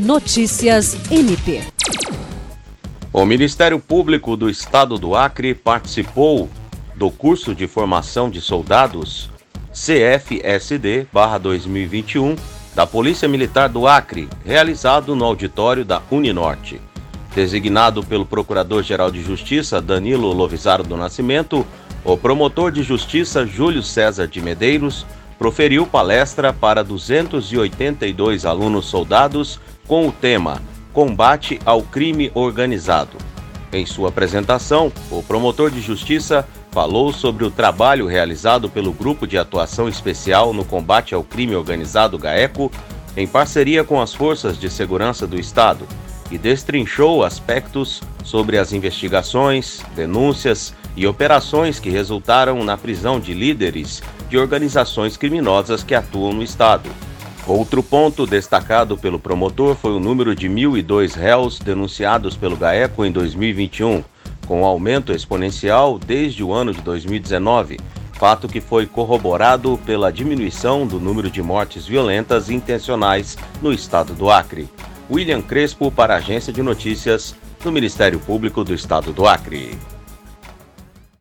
Notícias MP. O Ministério Público do Estado do Acre participou do curso de formação de soldados CFSD/2021 da Polícia Militar do Acre, realizado no auditório da Uninorte. Designado pelo Procurador-Geral de Justiça Danilo Lovisaro do Nascimento, o promotor de justiça Júlio César de Medeiros proferiu palestra para 282 alunos soldados com o tema Combate ao Crime Organizado. Em sua apresentação, o promotor de justiça falou sobre o trabalho realizado pelo Grupo de Atuação Especial no Combate ao Crime Organizado GAECO, em parceria com as Forças de Segurança do Estado, e destrinchou aspectos sobre as investigações, denúncias e operações que resultaram na prisão de líderes de organizações criminosas que atuam no Estado. Outro ponto destacado pelo promotor foi o número de 1.002 réus denunciados pelo GAECO em 2021, com aumento exponencial desde o ano de 2019, fato que foi corroborado pela diminuição do número de mortes violentas intencionais no estado do Acre. William Crespo para a Agência de Notícias do Ministério Público do Estado do Acre.